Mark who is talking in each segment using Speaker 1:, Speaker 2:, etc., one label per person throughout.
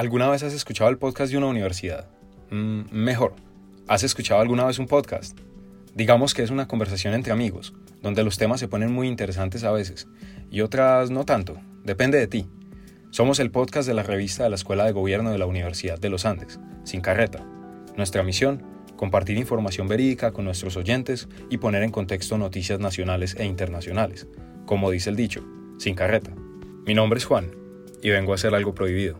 Speaker 1: ¿Alguna vez has escuchado el podcast de una universidad? Mm, mejor, ¿has escuchado alguna vez un podcast? Digamos que es una conversación entre amigos, donde los temas se ponen muy interesantes a veces, y otras no tanto, depende de ti. Somos el podcast de la revista de la Escuela de Gobierno de la Universidad de los Andes, Sin Carreta. Nuestra misión, compartir información verídica con nuestros oyentes y poner en contexto noticias nacionales e internacionales, como dice el dicho, sin carreta. Mi nombre es Juan y vengo a hacer algo prohibido.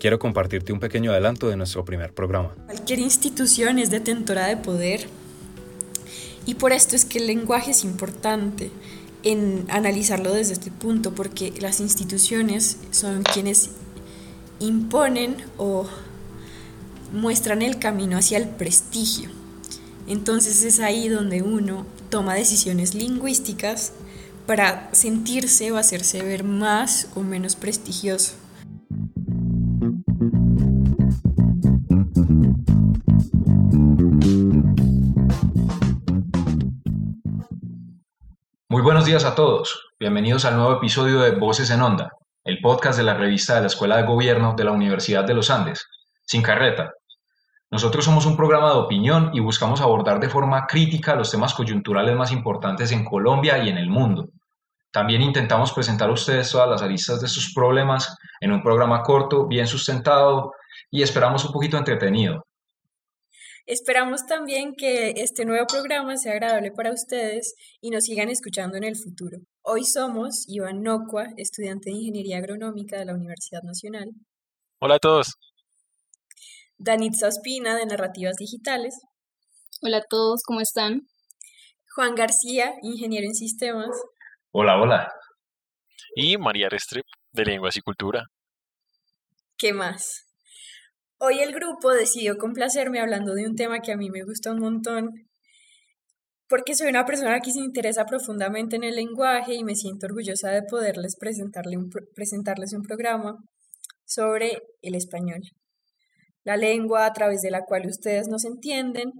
Speaker 1: Quiero compartirte un pequeño adelanto de nuestro primer programa.
Speaker 2: Cualquier institución es detentora de poder y por esto es que el lenguaje es importante en analizarlo desde este punto, porque las instituciones son quienes imponen o muestran el camino hacia el prestigio. Entonces es ahí donde uno toma decisiones lingüísticas para sentirse o hacerse ver más o menos prestigioso.
Speaker 1: Días a todos. Bienvenidos al nuevo episodio de Voces en Onda, el podcast de la revista de la Escuela de Gobierno de la Universidad de los Andes, sin carreta. Nosotros somos un programa de opinión y buscamos abordar de forma crítica los temas coyunturales más importantes en Colombia y en el mundo. También intentamos presentar a ustedes todas las aristas de sus problemas en un programa corto, bien sustentado y esperamos un poquito entretenido.
Speaker 2: Esperamos también que este nuevo programa sea agradable para ustedes y nos sigan escuchando en el futuro. Hoy somos Iván Nocua, estudiante de Ingeniería Agronómica de la Universidad Nacional.
Speaker 3: Hola a todos.
Speaker 2: Danitza Ospina, de Narrativas Digitales.
Speaker 4: Hola a todos, ¿cómo están?
Speaker 2: Juan García, ingeniero en sistemas.
Speaker 1: Hola, hola.
Speaker 3: Y María Restrep, de Lenguas y Cultura.
Speaker 2: ¿Qué más? Hoy el grupo decidió complacerme hablando de un tema que a mí me gusta un montón, porque soy una persona que se interesa profundamente en el lenguaje y me siento orgullosa de poderles presentarles un programa sobre el español, la lengua a través de la cual ustedes nos entienden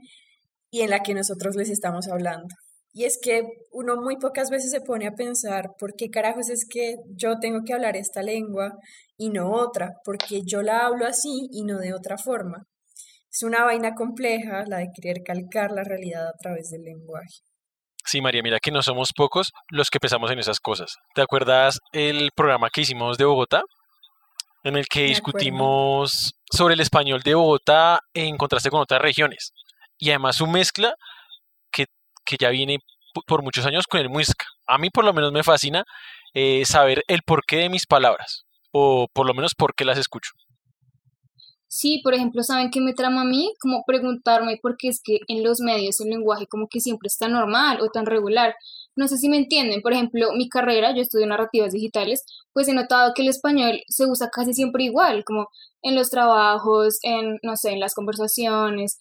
Speaker 2: y en la que nosotros les estamos hablando. Y es que uno muy pocas veces se pone a pensar por qué carajos es que yo tengo que hablar esta lengua y no otra, porque yo la hablo así y no de otra forma. Es una vaina compleja la de querer calcar la realidad a través del lenguaje.
Speaker 3: Sí, María, mira que no somos pocos los que pensamos en esas cosas. ¿Te acuerdas el programa que hicimos de Bogotá? En el que discutimos sobre el español de Bogotá en contraste con otras regiones. Y además su mezcla que ya viene por muchos años con el muisca. A mí por lo menos me fascina eh, saber el porqué de mis palabras, o por lo menos por qué las escucho.
Speaker 4: Sí, por ejemplo, ¿saben qué me trama a mí? Como preguntarme por qué es que en los medios el lenguaje como que siempre está normal o tan regular. No sé si me entienden. Por ejemplo, mi carrera, yo estudio narrativas digitales, pues he notado que el español se usa casi siempre igual, como en los trabajos, en, no sé, en las conversaciones,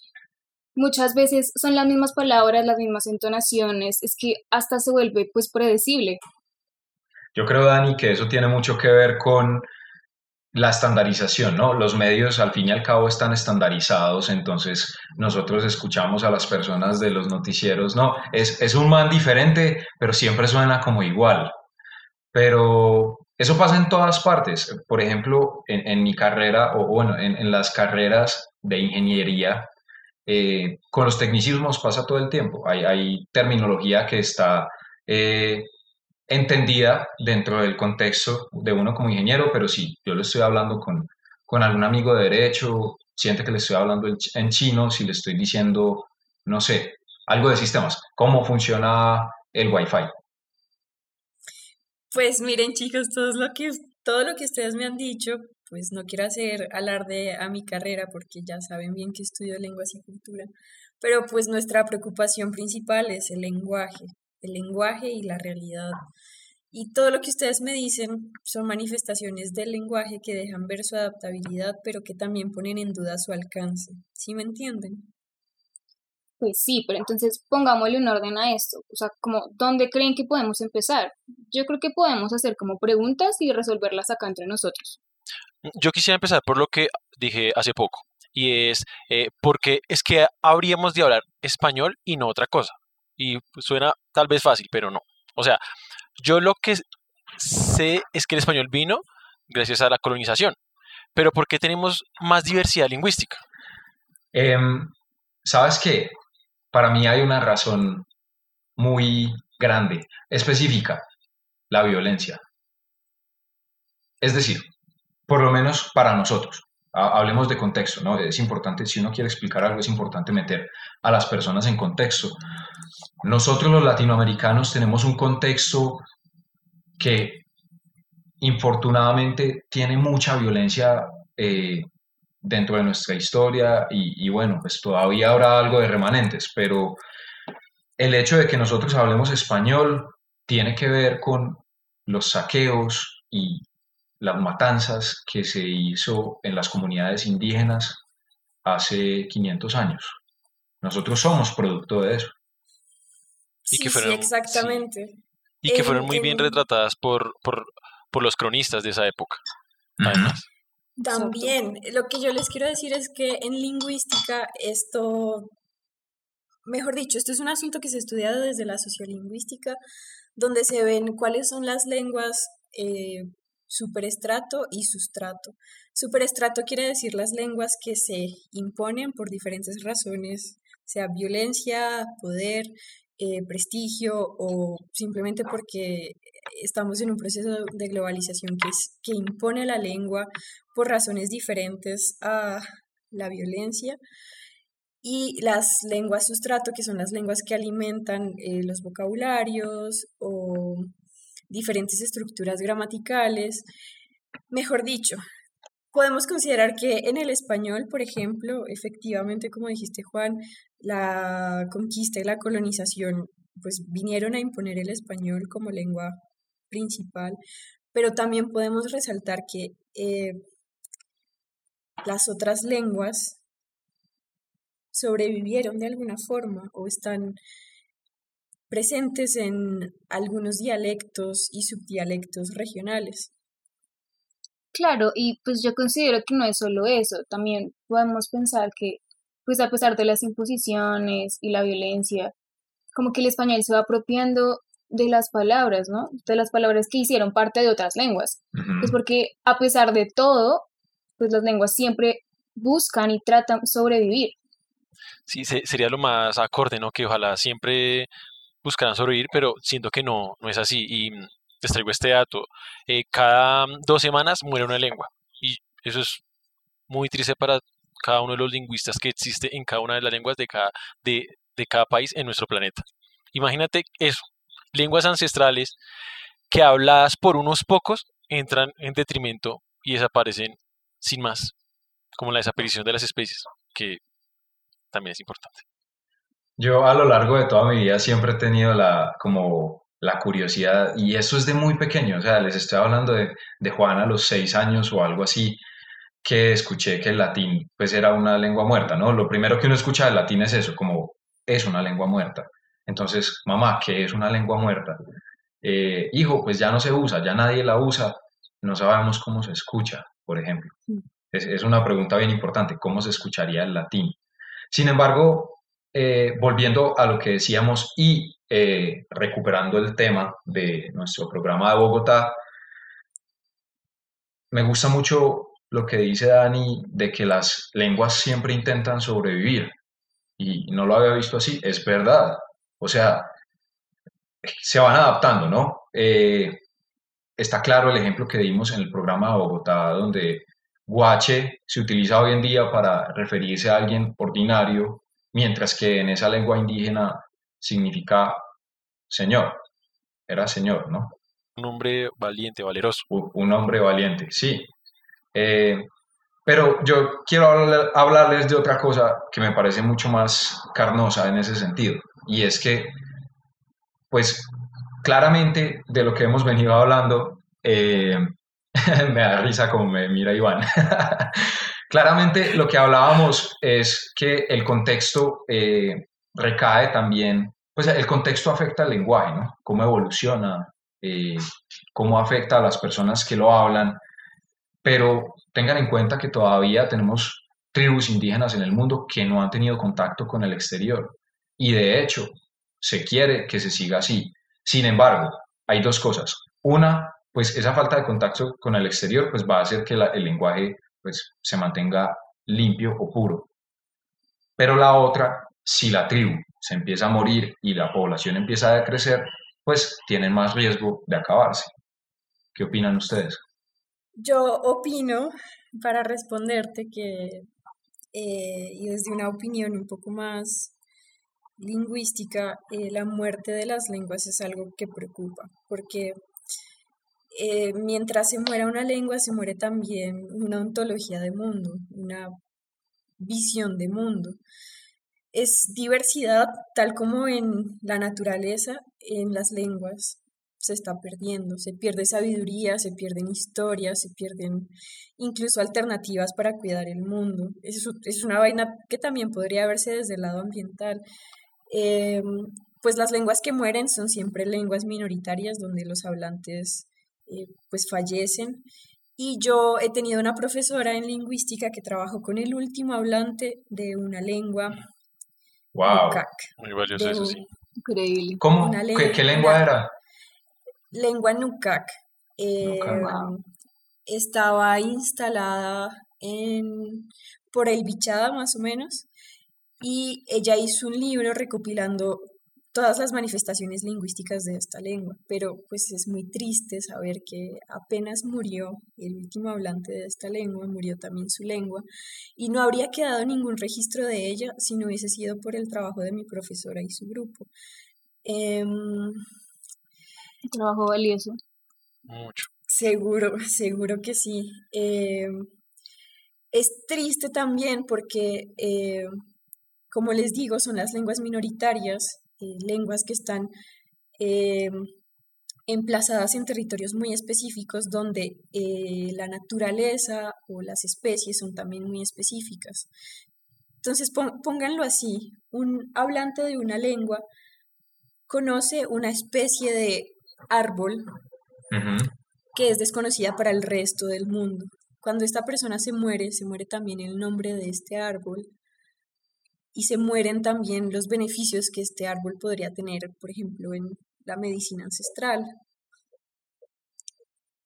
Speaker 4: muchas veces son las mismas palabras, las mismas entonaciones, es que hasta se vuelve pues predecible.
Speaker 1: Yo creo, Dani, que eso tiene mucho que ver con la estandarización, ¿no? Los medios al fin y al cabo están estandarizados, entonces nosotros escuchamos a las personas de los noticieros, no, es, es un man diferente, pero siempre suena como igual. Pero eso pasa en todas partes. Por ejemplo, en, mi carrera, o bueno, en, en las carreras de ingeniería, eh, con los tecnicismos pasa todo el tiempo. Hay, terminología que está eh, entendida dentro del contexto de uno como ingeniero, pero si yo le estoy hablando con, con algún amigo de derecho, siente que le estoy hablando en chino, si le estoy diciendo, no sé, algo de sistemas, cómo funciona el Wi-Fi.
Speaker 2: Pues miren chicos, todo lo que, todo lo que ustedes me han dicho pues no quiero hacer alarde a mi carrera porque ya saben bien que estudio lenguas y cultura, pero pues nuestra preocupación principal es el lenguaje, el lenguaje y la realidad. Y todo lo que ustedes me dicen son manifestaciones del lenguaje que dejan ver su adaptabilidad, pero que también ponen en duda su alcance. ¿Sí me entienden?
Speaker 4: Pues sí, pero entonces pongámosle un orden a esto. O sea, como, ¿dónde creen que podemos empezar? Yo creo que podemos hacer como preguntas y resolverlas acá entre nosotros.
Speaker 3: Yo quisiera empezar por lo que dije hace poco, y es eh, porque es que habríamos de hablar español y no otra cosa. Y suena tal vez fácil, pero no. O sea, yo lo que sé es que el español vino gracias a la colonización, pero ¿por qué tenemos más diversidad lingüística?
Speaker 1: Em, ¿Sabes qué? Para mí hay una razón muy grande, específica, la violencia. Es decir, por lo menos para nosotros, hablemos de contexto, ¿no? Es importante, si uno quiere explicar algo, es importante meter a las personas en contexto. Nosotros los latinoamericanos tenemos un contexto que infortunadamente tiene mucha violencia eh, dentro de nuestra historia y, y, bueno, pues todavía habrá algo de remanentes, pero el hecho de que nosotros hablemos español tiene que ver con los saqueos y las matanzas que se hizo en las comunidades indígenas hace 500 años. Nosotros somos producto de eso.
Speaker 2: Y sí, que fueron, sí, exactamente.
Speaker 3: Y que fueron muy bien retratadas por, por, por, los cronistas de esa época. Además.
Speaker 2: También, lo que yo les quiero decir es que en lingüística esto, mejor dicho, esto es un asunto que se ha estudiado desde la sociolingüística, donde se ven cuáles son las lenguas eh, superestrato y sustrato. Superestrato quiere decir las lenguas que se imponen por diferentes razones, sea violencia, poder, eh, prestigio o simplemente porque estamos en un proceso de globalización que, impone la lengua por razones diferentes a la violencia. Y las lenguas sustrato, que son las lenguas que alimentan eh, los vocabularios o diferentes estructuras gramaticales. Mejor dicho, podemos considerar que en el español, por ejemplo, efectivamente, como dijiste Juan, la conquista y la colonización pues vinieron a imponer el español como lengua principal, pero también podemos resaltar que eh, las otras lenguas sobrevivieron de alguna forma o están presentes en algunos dialectos y subdialectos regionales.
Speaker 4: Claro, y pues yo considero que no es solo eso, también podemos pensar que, pues a pesar de las imposiciones y la violencia, como que el español se va apropiando de las palabras, ¿no? De las palabras que hicieron parte de otras lenguas. Pues porque a pesar de todo, pues las lenguas siempre buscan y tratan sobrevivir.
Speaker 3: Sí, sería lo más acorde, ¿no? Que ojalá siempre buscarán sobrevivir, pero siento que no, no es así. Y mm, les traigo este dato. Eh, cada dos semanas muere una lengua. Y eso es muy triste para cada uno de los lingüistas que existe en cada una de las lenguas de cada, de, de cada país en nuestro planeta. Imagínate eso, lenguas ancestrales que habladas por unos pocos entran en detrimento y desaparecen sin más, como la desaparición de las especies, que también es importante.
Speaker 1: Yo a lo largo de toda mi vida siempre he tenido la, como la curiosidad, y eso es de muy pequeño, o sea, les estoy hablando de, de Juan a los seis años o algo así, que escuché que el latín pues era una lengua muerta, ¿no? Lo primero que uno escucha del latín es eso, como es una lengua muerta. Entonces, mamá, ¿qué es una lengua muerta? Eh, hijo, pues ya no se usa, ya nadie la usa, no sabemos cómo se escucha, por ejemplo. Es, es una pregunta bien importante, ¿cómo se escucharía el latín? Sin embargo, eh, volviendo a lo que decíamos y eh, recuperando el tema de nuestro programa de Bogotá, me gusta mucho lo que dice Dani de que las lenguas siempre intentan sobrevivir y no lo había visto así, es verdad. O sea, se van adaptando, ¿no? Eh, está claro el ejemplo que dimos en el programa de Bogotá, donde guache se utiliza hoy en día para referirse a alguien ordinario mientras que en esa lengua indígena significa señor, era señor, ¿no?
Speaker 3: Un hombre valiente, valeroso.
Speaker 1: Un, hombre valiente, sí. Eh, pero yo quiero hablarles de otra cosa que me parece mucho más carnosa en ese sentido, y es que, pues, claramente de lo que hemos venido hablando, eh, me da risa como me mira Iván. Claramente lo que hablábamos es que el contexto eh, recae también, pues el contexto afecta al lenguaje, ¿no? Cómo evoluciona, eh, cómo afecta a las personas que lo hablan, pero tengan en cuenta que todavía tenemos tribus indígenas en el mundo que no han tenido contacto con el exterior y de hecho se quiere que se siga así. Sin embargo, hay dos cosas. Una, pues esa falta de contacto con el exterior pues va a hacer que el lenguaje pues se mantenga limpio o puro. Pero la otra, si la tribu se empieza a morir y la población empieza a decrecer, pues tienen más riesgo de acabarse. ¿Qué opinan ustedes?
Speaker 2: Yo opino, para responderte, que, eh, y desde una opinión un poco más lingüística, eh, la muerte de las lenguas es algo que preocupa, porque eh, mientras se muera una lengua, se muere también una ontología de mundo, una visión de mundo. Es diversidad tal como en la naturaleza, en las lenguas se está perdiendo, se pierde sabiduría, se pierden historias, se pierden incluso alternativas para cuidar el mundo. Es, es una vaina que también podría verse desde el lado ambiental. Em, pues las lenguas que mueren son siempre lenguas minoritarias donde los hablantes eh, pues fallecen. Y yo he tenido una profesora en lingüística que trabajó con el último hablante de una lengua.
Speaker 1: Wow.
Speaker 3: Muy valioso eso, sí.
Speaker 4: Increíble.
Speaker 1: ¿Cómo? ¿Qué, lengua era?
Speaker 2: Lengua Nukak. Eh, estaba instalada en, por el Bichada, más o menos, y ella hizo un libro recopilando todas las manifestaciones lingüísticas de esta lengua, pero pues es muy triste saber que apenas murió el último hablante de esta lengua, murió también su lengua, y no habría quedado ningún registro de ella si no hubiese sido por el trabajo de mi profesora y su grupo. Eh,
Speaker 4: trabajo valioso.
Speaker 3: Mucho.
Speaker 2: Seguro, seguro que sí. Em, es triste también porque, eh, como les digo, son las lenguas minoritarias eh, lenguas que están eh, emplazadas en territorios muy específicos donde eh, la naturaleza o las especies son también muy específicas. Entonces, pónganlo así, un hablante de una lengua conoce una especie de árbol que es desconocida para el resto del mundo. Cuando esta persona se muere, se muere también el nombre de este árbol, y se mueren también los beneficios que este árbol podría tener, por ejemplo, en la medicina ancestral.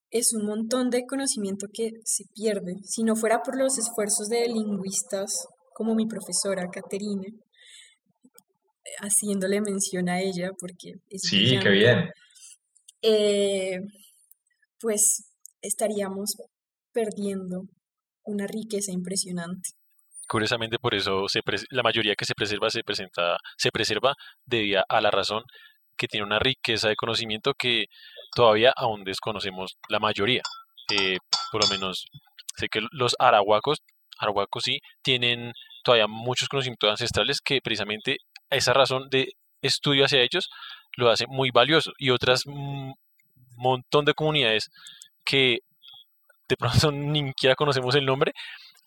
Speaker 2: Es un montón de conocimiento que se pierde. Si no fuera por los esfuerzos de lingüistas como mi profesora Caterina, haciéndole mención a ella, porque
Speaker 1: es Sí, qué bien.
Speaker 2: Eh, pues estaríamos perdiendo una riqueza impresionante.
Speaker 3: Curiosamente, por eso la mayoría que se preserva se, presenta, se preserva debido a la razón que tiene una riqueza de conocimiento que todavía aún desconocemos la mayoría. Eh, por lo menos sé que los arahuacos, arahuacos sí, tienen todavía muchos conocimientos ancestrales que precisamente esa razón de estudio hacia ellos lo hace muy valioso. Y otras un montón de comunidades que de pronto ni siquiera conocemos el nombre,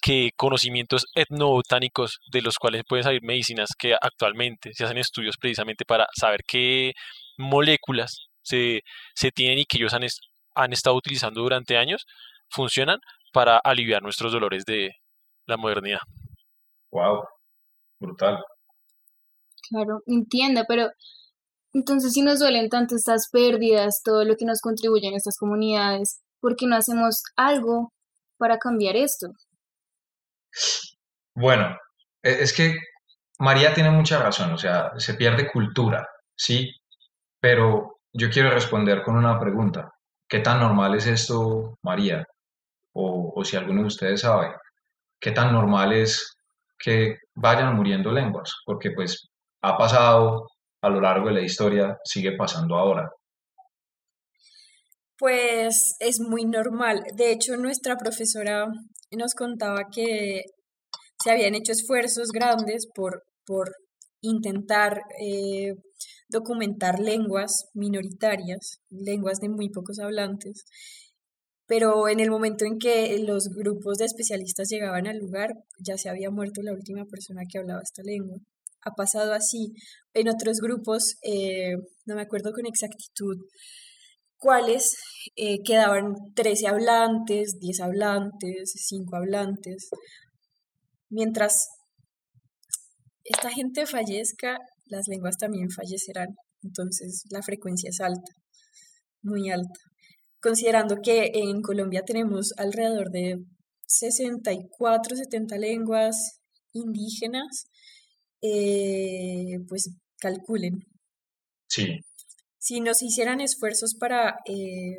Speaker 3: que conocimientos etnobotánicos de los cuales pueden salir medicinas que actualmente se hacen estudios precisamente para saber qué moléculas se, tienen y que ellos han, han estado utilizando durante años, funcionan para aliviar nuestros dolores de la modernidad.
Speaker 1: Wow, brutal.
Speaker 4: Claro, entiendo, pero entonces si nos duelen tanto estas pérdidas, todo lo que nos contribuye en estas comunidades, ¿por qué no hacemos algo para cambiar esto?
Speaker 1: Bueno, e, es que María tiene mucha razón, o sea, se pierde cultura, sí, pero yo quiero responder con una pregunta. ¿Qué tan normal es esto, María? O, o si alguno de ustedes sabe, ¿qué tan normal es que vayan muriendo lenguas? Porque pues ha pasado a lo largo de la historia, sigue pasando ahora.
Speaker 2: Pues es muy normal. De hecho, nuestra profesora nos contaba que se habían hecho esfuerzos grandes por, por intentar eh, documentar lenguas minoritarias, lenguas de muy pocos hablantes, pero en el momento en que los grupos de especialistas llegaban al lugar, ya se había muerto la última persona que hablaba esta lengua. Ha pasado así. En otros grupos, eh, no me acuerdo con exactitud, cuáles eh, quedaban 13 hablantes, 10 hablantes, 5 hablantes. Mientras esta gente fallezca, las lenguas también fallecerán. Entonces la frecuencia es alta, muy alta. Considerando que en Colombia tenemos alrededor de 64, 70 lenguas indígenas, eh, pues calculen.
Speaker 1: Sí.
Speaker 2: Si nos hicieran esfuerzos para eh,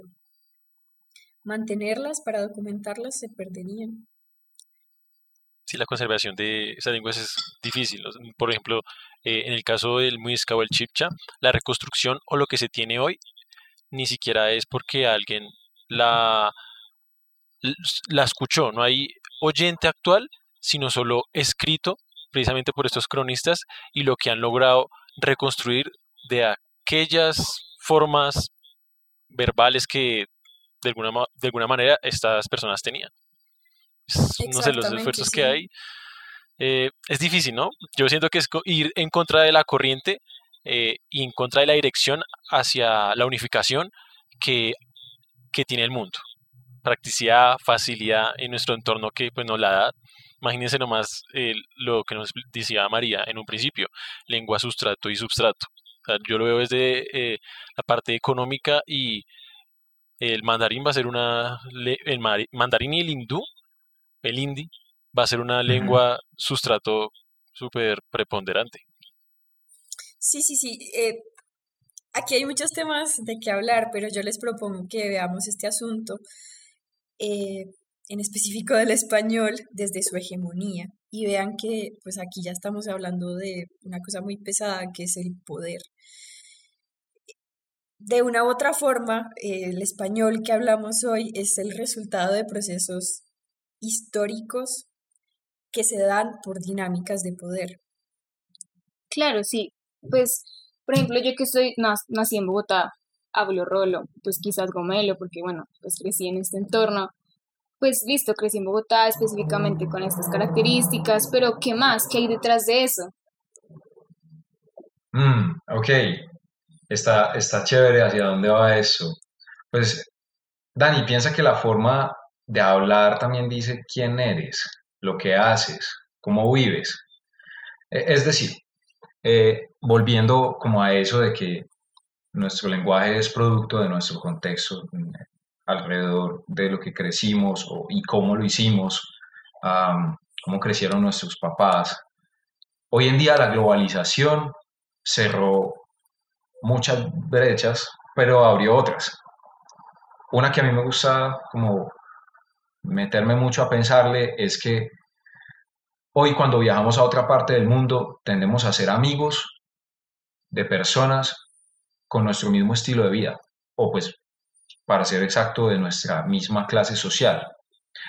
Speaker 2: mantenerlas, para documentarlas, se perderían.
Speaker 3: Sí, la conservación de esas lenguas es difícil. Por ejemplo, eh, en el caso del muisca o el chipcha, la reconstrucción o lo que se tiene hoy ni siquiera es porque alguien la, la escuchó. No hay oyente actual, sino solo escrito precisamente por estos cronistas y lo que han logrado reconstruir de aquellas formas verbales que de alguna, de alguna manera estas personas tenían. No sé, los esfuerzos que hay. Eh, es difícil, ¿no? Yo siento que es ir en contra de la corriente eh, y en contra de la dirección hacia la unificación que, que tiene el mundo. Practicidad, facilidad en nuestro entorno que pues nos la da. Imagínense nomás lo que nos decía María en un principio, lengua, sustrato y substrato. Yo lo veo desde eh, la parte económica y el mandarín va a ser una, el mandarín y el hindú, el hindi, va a ser una lengua sustrato súper preponderante.
Speaker 2: Sí, sí, sí. Eh, aquí hay muchos temas de qué hablar, pero yo les propongo que veamos este asunto, eh, en específico del español, desde su hegemonía. Y vean que, pues aquí ya estamos hablando de una cosa muy pesada, que es el poder. De una u otra forma, el español que hablamos hoy es el resultado de procesos históricos que se dan por dinámicas de poder.
Speaker 4: Claro, sí. Pues, por ejemplo, yo que estoy, nací en Bogotá, hablo rolo, pues quizás gomelo, porque bueno, pues crecí en este entorno. Pues listo, crecí en Bogotá específicamente con estas características, pero ¿qué más? ¿Qué hay detrás de eso?
Speaker 1: Mm, ok, está, está chévere hacia dónde va eso. Pues, Dani, piensa que la forma de hablar también dice quién eres, lo que haces, cómo vives. E, es decir, eh, volviendo como a eso de que nuestro lenguaje es producto de nuestro contexto mm, alrededor de lo que crecimos y cómo lo hicimos, cómo crecieron nuestros papás. Hoy en día la globalización cerró muchas brechas, pero abrió otras. Una que a mí me gusta como meterme mucho a pensarle es que hoy cuando viajamos a otra parte del mundo tendemos a ser amigos de personas con nuestro mismo estilo de vida, o pues para ser exacto, de nuestra misma clase social.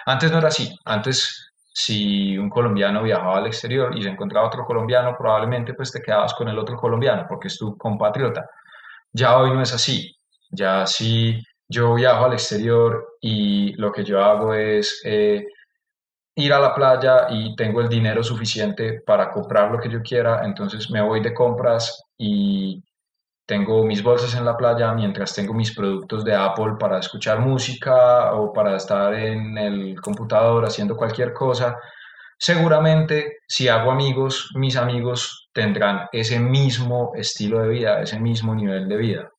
Speaker 1: Antes no era así, antes si un colombiano viajaba al exterior y se encontraba otro colombiano, probablemente pues te quedabas con el otro colombiano porque es tu compatriota. Ya hoy no es así, ya si yo viajo al exterior y lo que yo hago es eh, ir a la playa y tengo el dinero suficiente para comprar lo que yo quiera, entonces me voy de compras y tengo mis bolsas en la playa mientras tengo mis productos de Apple para escuchar música o para estar en el computador haciendo cualquier cosa. Seguramente si hago amigos, mis amigos tendrán ese mismo estilo de vida, ese mismo nivel de vida.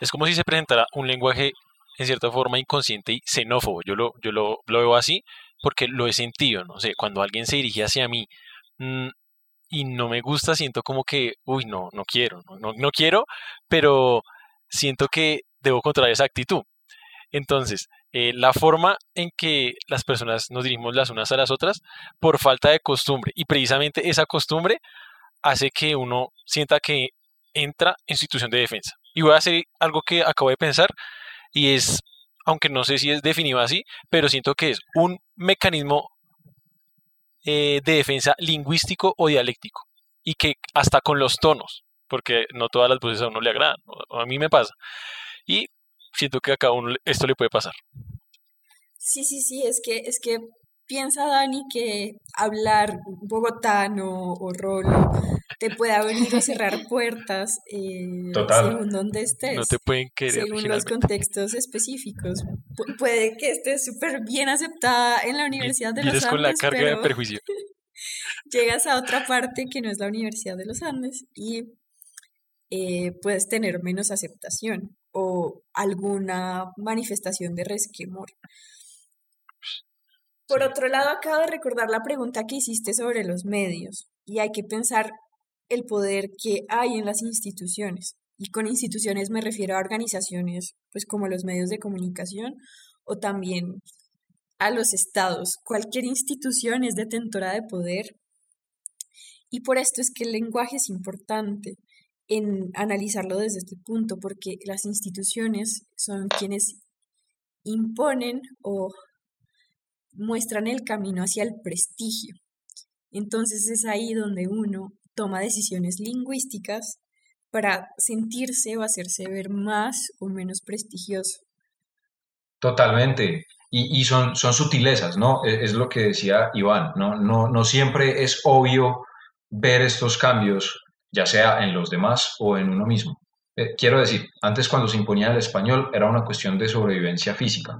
Speaker 3: Es como si se presentara un lenguaje en cierta forma inconsciente y xenófobo. Yo lo, yo lo, veo así porque lo he sentido, no sé, cuando alguien se dirige hacia mí mm, y no me gusta, siento como que, uy, no, no quiero, no, no quiero, pero siento que debo controlar esa actitud. Entonces, eh, la forma en que las personas nos dirigimos las unas a las otras por falta de costumbre y precisamente esa costumbre hace que uno sienta que entra en situación de defensa. Y voy a hacer algo que acabo de pensar y es, aunque no sé si es definido así, pero siento que es un mecanismo eh, de defensa lingüístico o dialéctico y que hasta con los tonos, porque no todas las voces a uno le agradan, a mí me pasa. Y siento que a cada uno esto le puede pasar.
Speaker 2: Sí, sí, sí, es que, es que piensa Dani que hablar bogotano o rolo te puede abrir o cerrar puertas eh, según donde estés.
Speaker 3: No te pueden querer.
Speaker 2: Según los contextos específicos. puede que estés súper bien aceptada en la Universidad de los Andes.
Speaker 3: con la carga de perjuicio.
Speaker 2: llegas a otra parte que no es la Universidad de los Andes y eh, puedes tener menos aceptación o alguna manifestación de resquemor. Por otro lado, acabo de recordar la pregunta que hiciste sobre los medios y hay que pensar el poder que hay en las instituciones. Y con instituciones me refiero a organizaciones, pues como los medios de comunicación o también a los estados. Cualquier institución es detentora de poder. Y por esto es que el lenguaje es importante en analizarlo desde este punto, porque las instituciones son quienes imponen o muestran el camino hacia el prestigio. Entonces es ahí donde uno toma decisiones lingüísticas para sentirse o hacerse ver más o menos prestigioso.
Speaker 1: Totalmente. Y, son, son sutilezas, ¿no? E, es, lo que decía Iván, ¿no? ¿no? No siempre es obvio ver estos cambios, ya sea en los demás o en uno mismo. Eh, quiero decir, antes cuando se imponía el español era una cuestión de sobrevivencia física,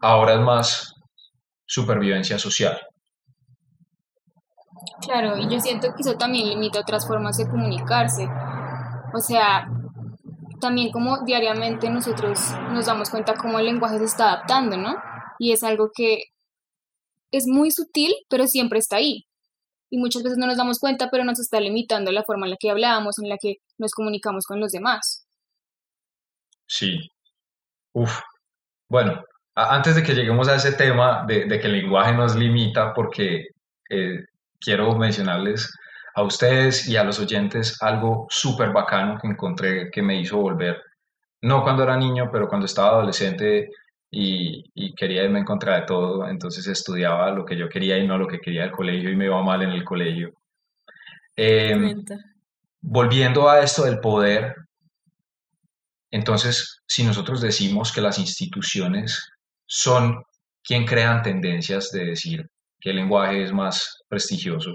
Speaker 1: ahora es más supervivencia social.
Speaker 4: Claro, y yo siento que eso también limita otras formas de comunicarse. O sea, también como diariamente nosotros nos damos cuenta cómo el lenguaje se está adaptando, ¿no? Y es algo que es muy sutil, pero siempre está ahí. Y muchas veces no nos damos cuenta, pero nos está limitando la forma en la que hablamos, en la que nos comunicamos con los demás.
Speaker 1: Sí. Uf. Bueno, antes de que lleguemos a ese tema de, que el lenguaje nos limita, porque eh, quiero mencionarles a ustedes y a los oyentes algo súper bacano que encontré que me hizo volver, no cuando era niño, pero cuando estaba adolescente y, quería irme en contra de todo, entonces estudiaba lo que yo quería y no lo que quería el colegio y me iba mal en el colegio. Em, volviendo a esto del poder, entonces, si nosotros decimos que las instituciones son quien crean tendencias de decir el lenguaje es más prestigioso,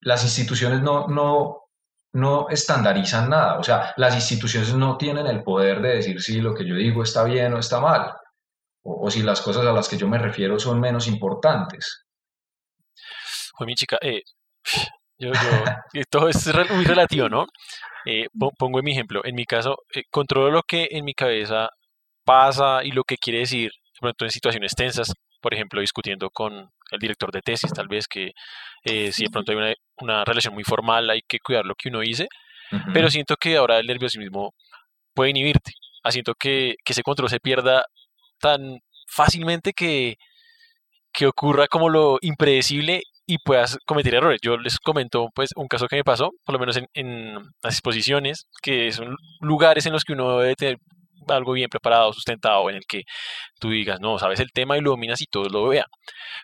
Speaker 1: las instituciones no, no, no estandarizan nada. O sea, las instituciones no tienen el poder de decir si lo que yo digo está bien o está mal, o, si las cosas a las que yo me refiero son menos importantes.
Speaker 3: Mi chica, eh, yo, todo es muy relativo, ¿no? Eh, pongo mi ejemplo. En mi caso, eh, controlo lo que en mi cabeza pasa y lo que quiere decir, por ejemplo, en situaciones tensas, por ejemplo, discutiendo con el director de tesis, tal vez que eh, si de pronto hay una, una, relación muy formal, hay que cuidar lo que uno dice, pero siento que ahora el nerviosismo puede inhibirte, siento que, que ese control se pierda tan fácilmente que, que ocurra como lo impredecible y puedas cometer errores. Yo les comento pues un caso que me pasó, por lo menos en, en las exposiciones, que son lugares en los que uno debe tener algo bien preparado, sustentado, en el que tú digas, no, sabes el tema y lo dominas y todos lo vean.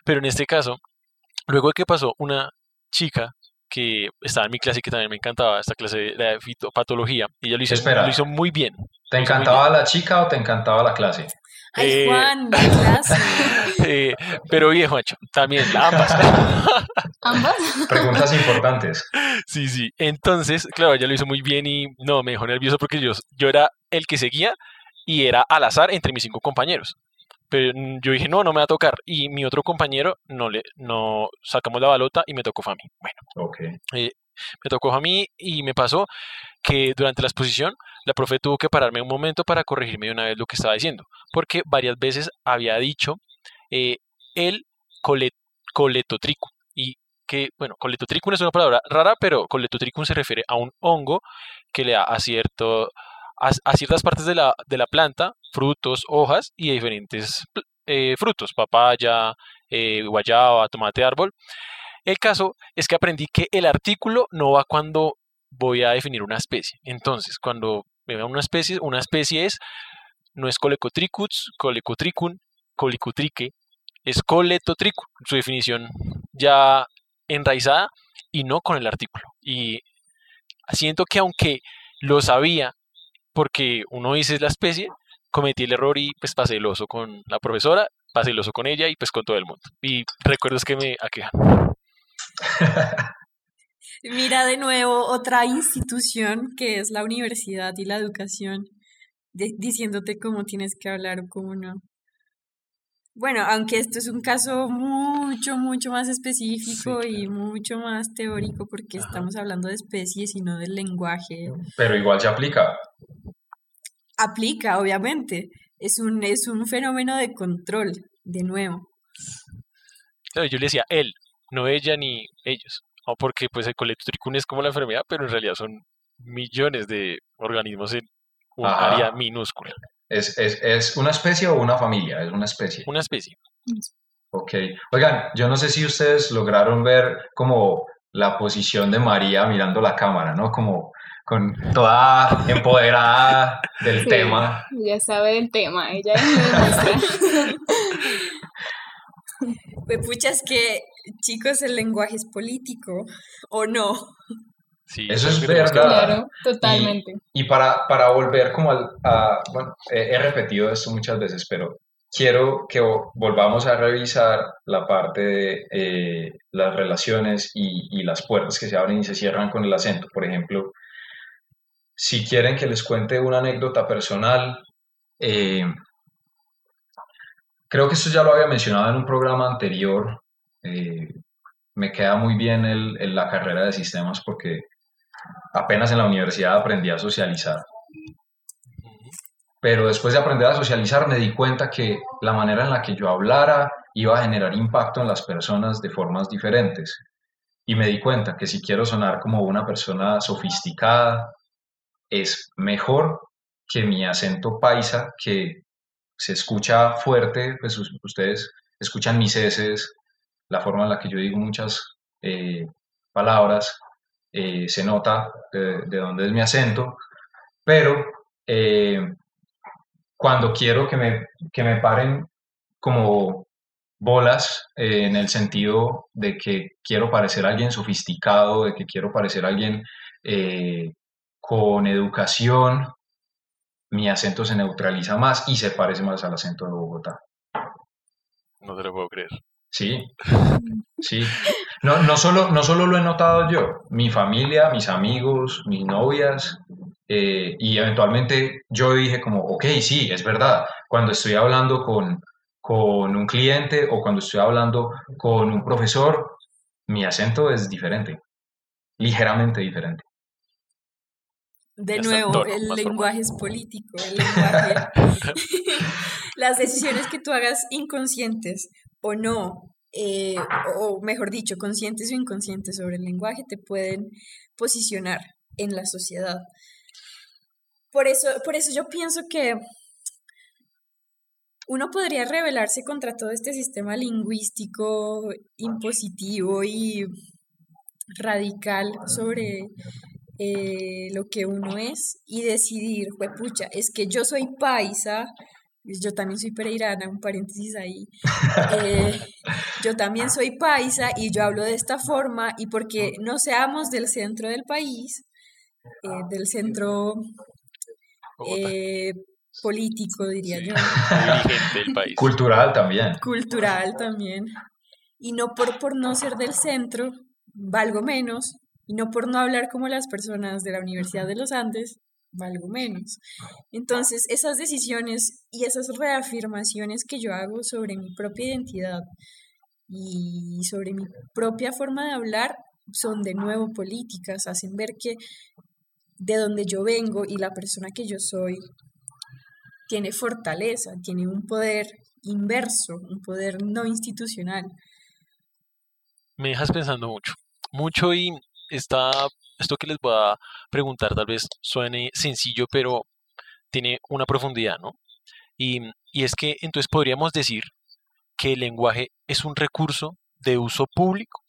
Speaker 3: Pero en este caso, luego de que pasó una chica que estaba en mi clase y que también me encantaba esta clase de fitopatología, y ella lo hizo, lo hizo muy bien.
Speaker 1: ¿Te encantaba la chica o te encantaba la clase?
Speaker 2: Ay, eh, Juan, la clase.
Speaker 3: Eh, pero viejo, hecho, también ambas.
Speaker 2: ¿Ambas?
Speaker 1: Preguntas importantes.
Speaker 3: Sí, sí. Entonces, claro, ella lo hizo muy bien y no, me dejó nervioso porque yo, yo era el que seguía y era al azar entre mis cinco compañeros. Pero yo dije, no, no me va a tocar. Y mi otro compañero no le no sacamos la balota y me tocó a mí. Bueno,
Speaker 1: okay.
Speaker 3: Eh, me tocó a mí y me pasó que durante la exposición la profe tuvo que pararme un momento para corregirme de una vez lo que estaba diciendo, porque varias veces había dicho eh, el colet, coletotrico y que, bueno, coletotricum es una palabra rara, pero coletotricum se refiere a un hongo que le da a, cierto, a, ciertas partes de la, de la, planta, frutos, hojas y diferentes eh, frutos, papaya, eh, guayaba, tomate, árbol. El caso es que aprendí que el artículo no va cuando voy a definir una especie. Entonces, cuando veo una especie, una especie es, no es Colecotricuts, Colecotricum, Colicutrique, es Coletotricum, su definición ya enraizada y no con el artículo. Y siento que aunque lo sabía, porque uno dice la especie, cometí el error y pues pasé el oso con la profesora, pasé el oso con ella y pues con todo el mundo. Y recuerdos que me aquejan.
Speaker 2: Mira de nuevo otra institución que es la universidad y la educación, diciéndote cómo tienes que hablar o cómo no. Bueno, aunque esto es un caso mucho, mucho más específico y mucho más teórico porque estamos hablando de especies y no del lenguaje.
Speaker 1: Pero igual se aplica.
Speaker 2: Aplica, obviamente. Es un, es un fenómeno de control, de nuevo.
Speaker 3: Claro, yo le decía él, no ella ni ellos. O porque pues el colectricum es como la enfermedad, pero en realidad son millones de organismos en un
Speaker 1: Ajá.
Speaker 3: área minúscula.
Speaker 1: ¿Es, es, ¿Es una especie o una familia? Es una especie.
Speaker 3: Una especie.
Speaker 1: Ok. Oigan, yo no sé si ustedes lograron ver como la posición de María mirando la cámara, ¿no? Como con toda empoderada del
Speaker 4: Sí.
Speaker 1: tema.
Speaker 4: Ya sabe del tema, ella es muy nuestra.
Speaker 2: Pues pucha, es que, chicos, el lenguaje es político, ¿o no?
Speaker 3: Sí,
Speaker 1: Eso es verdad.
Speaker 4: Claro, totalmente.
Speaker 1: Y para, para volver como al, a, bueno, he, he repetido esto muchas veces, pero quiero que vo- volvamos a revisar la parte de eh, las relaciones y, y las puertas que se abren y se cierran con el acento. Por ejemplo, si quieren que les cuente una anécdota personal, eh, creo que esto ya lo había mencionado en un programa anterior. eh, me queda muy bien el, el- la carrera de sistemas porque apenas en la universidad aprendí a socializar. Pero después de aprender a socializar me di cuenta que la manera en la que yo hablara iba a generar impacto en las personas de formas diferentes. Y me di cuenta que si quiero sonar como una persona sofisticada, es mejor que mi acento paisa, que se escucha fuerte, pues us- ustedes escuchan mis heces, la forma en la que yo digo muchas eh, palabras, eh, se nota de, de dónde es mi acento, pero eh, cuando quiero que me, que me paren como bolas eh, en el sentido de que quiero parecer alguien sofisticado, de que quiero parecer alguien eh, con educación, mi acento se neutraliza más y se parece más al acento de Bogotá.
Speaker 3: No te lo puedo creer.
Speaker 1: Sí, sí. No, no solo, no solo lo he notado yo, mi familia, mis amigos, mis novias, eh, y eventualmente yo dije como, ok, sí, es verdad, cuando estoy hablando con, con un cliente o cuando estoy hablando con un profesor, mi acento es diferente, ligeramente diferente.
Speaker 2: De nuevo,
Speaker 3: tono
Speaker 2: el lenguaje es político, el lenguaje. Las decisiones que tú hagas inconscientes o no, eh, o mejor dicho, conscientes o inconscientes sobre el lenguaje, te pueden posicionar en la sociedad. Por eso, por eso yo pienso que uno podría rebelarse contra todo este sistema lingüístico impositivo y radical sobre eh, lo que uno es y decidir, pucha, es que yo soy paisa, yo también soy pereirana, un paréntesis ahí, eh, yo también soy paisa y yo hablo de esta forma y porque no seamos del centro del país, eh, del centro eh, político, diría
Speaker 3: Sí.
Speaker 2: yo,
Speaker 3: dirigente del país.
Speaker 1: Cultural también.
Speaker 2: cultural también, y no por, por no ser del centro, valgo menos, y no por no hablar como las personas de la Universidad de los Andes, valgo menos. Entonces, esas decisiones y esas reafirmaciones que yo hago sobre mi propia identidad y sobre mi propia forma de hablar son de nuevo políticas, hacen ver que de donde yo vengo y la persona que yo soy tiene fortaleza, tiene un poder inverso, un poder no institucional.
Speaker 3: Me dejas pensando mucho, mucho y está, esto que les voy a preguntar tal vez suene sencillo, pero tiene una profundidad, ¿no? Y, y es que entonces podríamos decir que el lenguaje es un recurso de uso público.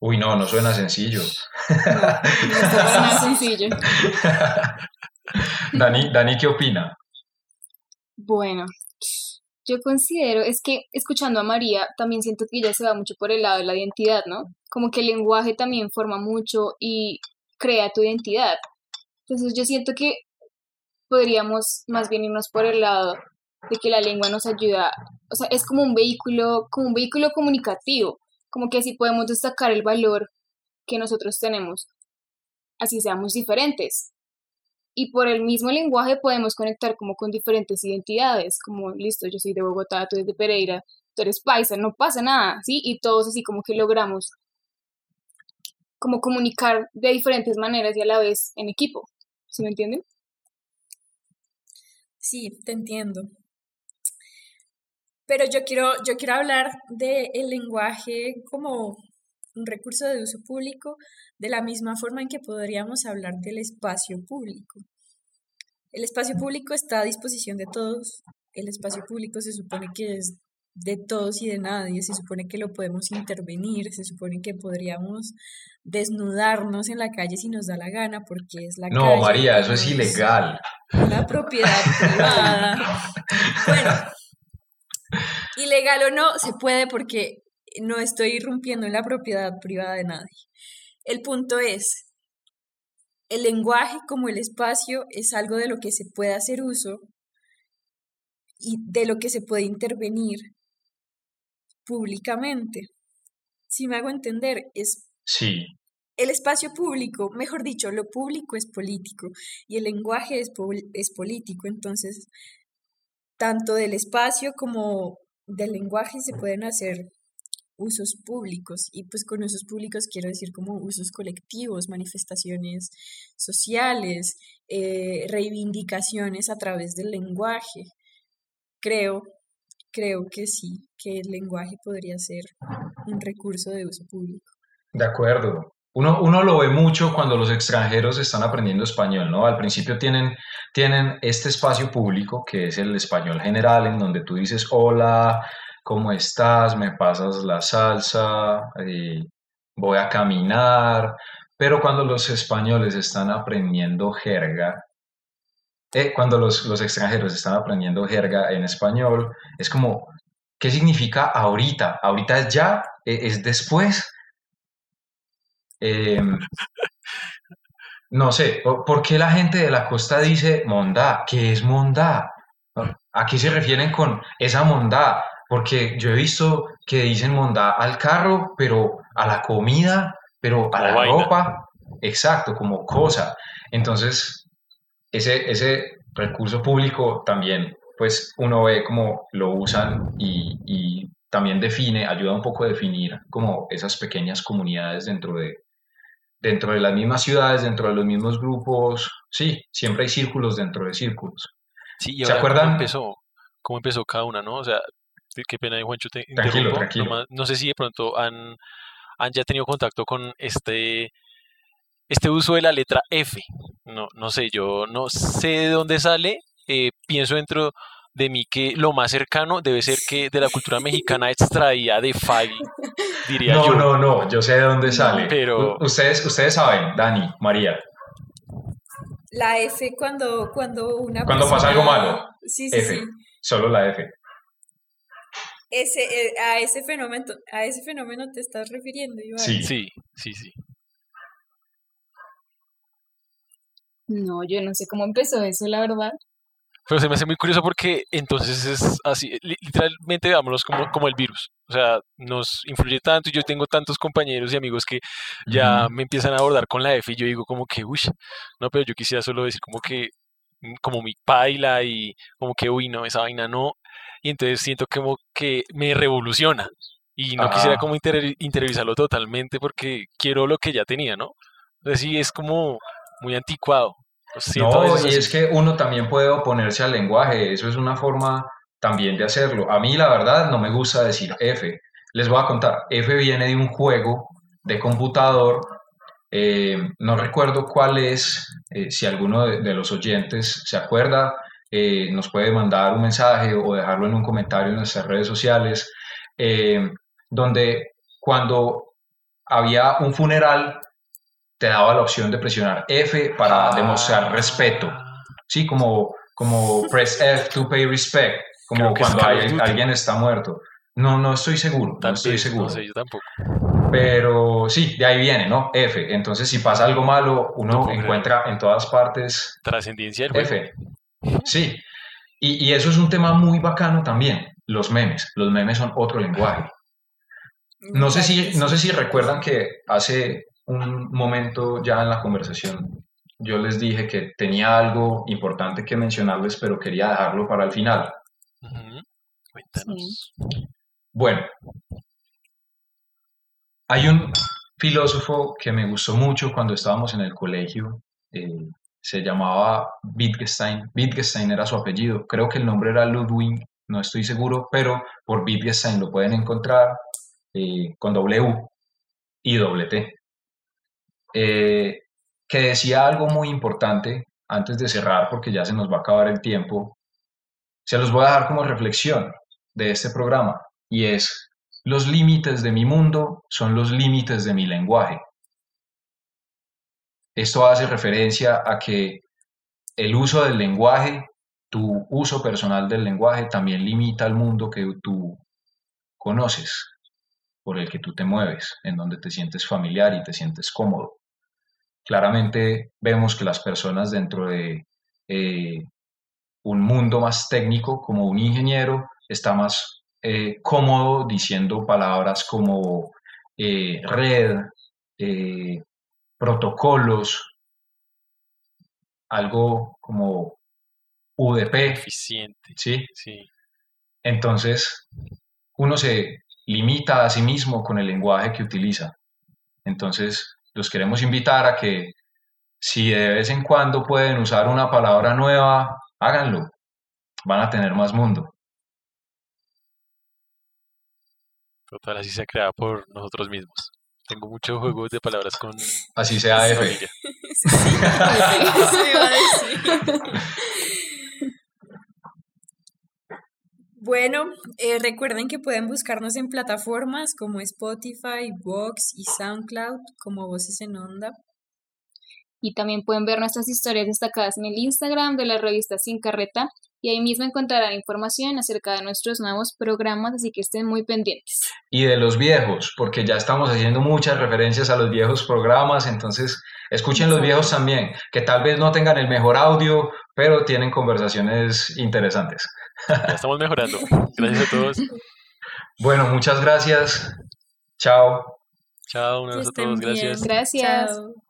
Speaker 1: Uy, no, no suena sencillo.
Speaker 4: No, no nada sencillo.
Speaker 1: Dani, Dani, ¿qué opina?
Speaker 4: Bueno, yo considero, es que escuchando a María, también siento que ella se va mucho por el lado de la identidad, ¿no? Como que el lenguaje también forma mucho y crea tu identidad. Entonces yo siento que podríamos más bien irnos por el lado de que la lengua nos ayuda, o sea, es como un vehículo, como un vehículo comunicativo, como que así podemos destacar el valor que nosotros tenemos, así seamos diferentes. Y por el mismo lenguaje podemos conectar como con diferentes identidades, como, listo, yo soy de Bogotá, tú eres de Pereira, tú eres paisa, no pasa nada, ¿sí? Y todos así como que logramos como comunicar de diferentes maneras y a la vez en equipo, ¿sí me entienden?
Speaker 2: Sí, te entiendo. Pero yo quiero, yo quiero hablar del el lenguaje como un recurso de uso público de la misma forma en que podríamos hablar del espacio público. El espacio público está a disposición de todos. El espacio público se supone que es de todos y de nadie. Se supone que lo podemos intervenir. Se supone que podríamos desnudarnos en la calle si nos da la gana porque es la
Speaker 1: no,
Speaker 2: calle.
Speaker 1: No, María, eso es ilegal.
Speaker 2: Una propiedad privada. Bueno, ilegal o no, se puede porque no estoy irrumpiendo en la propiedad privada de nadie. El punto es, el lenguaje como el espacio es algo de lo que se puede hacer uso y de lo que se puede intervenir públicamente. Si me hago entender, es
Speaker 1: sí.
Speaker 2: el espacio público, mejor dicho, lo público es político y el lenguaje es, es político. Entonces, tanto del espacio como del lenguaje se pueden hacer usos públicos y pues con usos públicos quiero decir como usos colectivos, manifestaciones sociales, eh, reivindicaciones a través del lenguaje. Creo, creo que sí, que el lenguaje podría ser un recurso de uso público.
Speaker 1: De acuerdo. Uno, uno lo ve mucho cuando los extranjeros están aprendiendo español, ¿no? Al principio tienen, tienen este espacio público, que es el español general, en donde tú dices hola, ¿cómo estás? ¿Me pasas la salsa? Eh, voy a caminar. Pero cuando los españoles están aprendiendo jerga, eh, cuando los, extranjeros están aprendiendo jerga en español, es como, ¿qué significa ahorita? ¿Ahorita es ya? ¿Es después? Eh, no sé, ¿por qué la gente de la costa dice mondá? ¿Qué es mondá? ¿A qué se refieren con esa mondá? Porque yo he visto que dicen mondá al carro, pero a la comida, pero a la ropa, exacto, como cosa. Entonces, ese, ese recurso público también, pues uno ve cómo lo usan y, y también define, ayuda un poco a definir como esas pequeñas comunidades dentro de, dentro de las mismas ciudades, dentro de los mismos grupos. Sí, siempre hay círculos dentro de círculos.
Speaker 3: Sí, y ¿Se acuerdan? Cómo empezó, cómo empezó cada una, ¿no? O sea, qué pena, Juancho, te
Speaker 1: tranquilo, tranquilo.
Speaker 3: No, no, sé si de pronto han, han ya tenido contacto con este, este uso de la letra F. No, no sé, yo no sé de dónde sale. Eh, pienso dentro de mí que lo más cercano debe ser que de la cultura mexicana extraía de Fabi, diría
Speaker 1: no,
Speaker 3: yo.
Speaker 1: No, no, no, yo sé de dónde sale. Pero... Ustedes, ustedes saben, Dani, María.
Speaker 2: La F cuando, cuando una
Speaker 1: Cuando pasa algo malo.
Speaker 2: Sí, sí,
Speaker 1: F.
Speaker 2: sí.
Speaker 1: Solo la F.
Speaker 2: Ese, eh, a, ese fenómeno, a ese fenómeno te estás refiriendo, Iván.
Speaker 1: Sí,
Speaker 3: sí, sí, sí.
Speaker 4: No, yo no sé cómo empezó eso, la verdad.
Speaker 3: Pero se me hace muy curioso porque entonces es así, literalmente veámoslo como, como el virus. O sea, nos influye tanto y yo tengo tantos compañeros y amigos que ya me empiezan a abordar con la F y yo digo como que, uy, no, pero yo quisiera solo decir como que, mm, como mi paila y como que, uy, no, esa vaina no. Y entonces siento como que me revoluciona y no quisiera como interiorizarlo totalmente porque quiero lo que ya tenía, ¿no? Entonces sí, es como muy anticuado.
Speaker 1: No, y es que uno también puede oponerse al lenguaje, eso es una forma también de hacerlo. A mí la verdad no me gusta decir F. Les voy a contar, F viene de un juego de computador, eh, no recuerdo cuál es, eh, si alguno de, los oyentes se acuerda, eh, nos puede mandar un mensaje o dejarlo en un comentario en nuestras redes sociales, donde cuando había un funeral te daba la opción de presionar F para
Speaker 3: Ah.
Speaker 1: demostrar respeto. Sí, como, como press F to pay respect, como
Speaker 3: es
Speaker 1: cuando alguien, está muerto. No, no estoy seguro, no estoy seguro.
Speaker 3: No sé, yo tampoco.
Speaker 1: Pero sí, de ahí viene, ¿no? F. Entonces, si pasa algo malo, uno encuentra en todas partes
Speaker 3: Trascendencia del.
Speaker 1: F. Sí. Y, y eso es un tema muy bacano también, los memes. Los memes son otro lenguaje. No sé si, no sé si recuerdan que hace un momento ya en la conversación yo les dije que tenía algo importante que mencionarles, pero quería dejarlo para el final.
Speaker 3: Cuéntanos.
Speaker 1: Bueno, hay un filósofo que me gustó mucho cuando estábamos en el colegio, eh, se llamaba Wittgenstein. Wittgenstein era su apellido. Creo que el nombre era Ludwig, no estoy seguro, pero por Wittgenstein lo pueden encontrar eh, con W y doble T. Eh, que decía algo muy importante antes de cerrar, porque ya se nos va a acabar el tiempo. Se los voy a dar como reflexión de este programa y es, los límites de mi mundo son los límites de mi lenguaje. Esto hace referencia a que el uso del lenguaje, tu uso personal del lenguaje, también limita el mundo que tú conoces, por el que tú te mueves, en donde te sientes familiar y te sientes cómodo. Claramente vemos que las personas dentro de eh, un mundo más técnico, como un ingeniero, está más eh, cómodo diciendo palabras como eh, red, protocolos, algo como UDP.
Speaker 3: Eficiente.
Speaker 1: ¿sí?
Speaker 3: Sí.
Speaker 1: Entonces, uno se limita a sí mismo con el lenguaje que utiliza. Entonces, los queremos invitar a que si de vez en cuando pueden usar una palabra nueva, háganlo. Van a tener más mundo.
Speaker 3: Total, así se crea por nosotros mismos. Tengo muchos juegos de palabras con
Speaker 1: Así sea F.
Speaker 2: Sí. Bueno, eh, recuerden que pueden buscarnos en plataformas como Spotify, Vox y SoundCloud como Voces en Onda.
Speaker 4: Y también pueden ver nuestras historias destacadas en el Instagram de la revista Sin Carreta y ahí mismo encontrarán información acerca de nuestros nuevos programas, así que estén muy pendientes.
Speaker 1: Y de los viejos, porque ya estamos haciendo muchas referencias a los viejos programas, entonces escuchen los viejos también, que tal vez no tengan el mejor audio, pero tienen conversaciones interesantes.
Speaker 3: Ya estamos mejorando. Gracias a todos.
Speaker 1: Bueno, muchas gracias. Chao.
Speaker 3: Chao, un abrazo a todos.
Speaker 2: bien.
Speaker 3: Gracias.
Speaker 4: Gracias.
Speaker 2: Chao.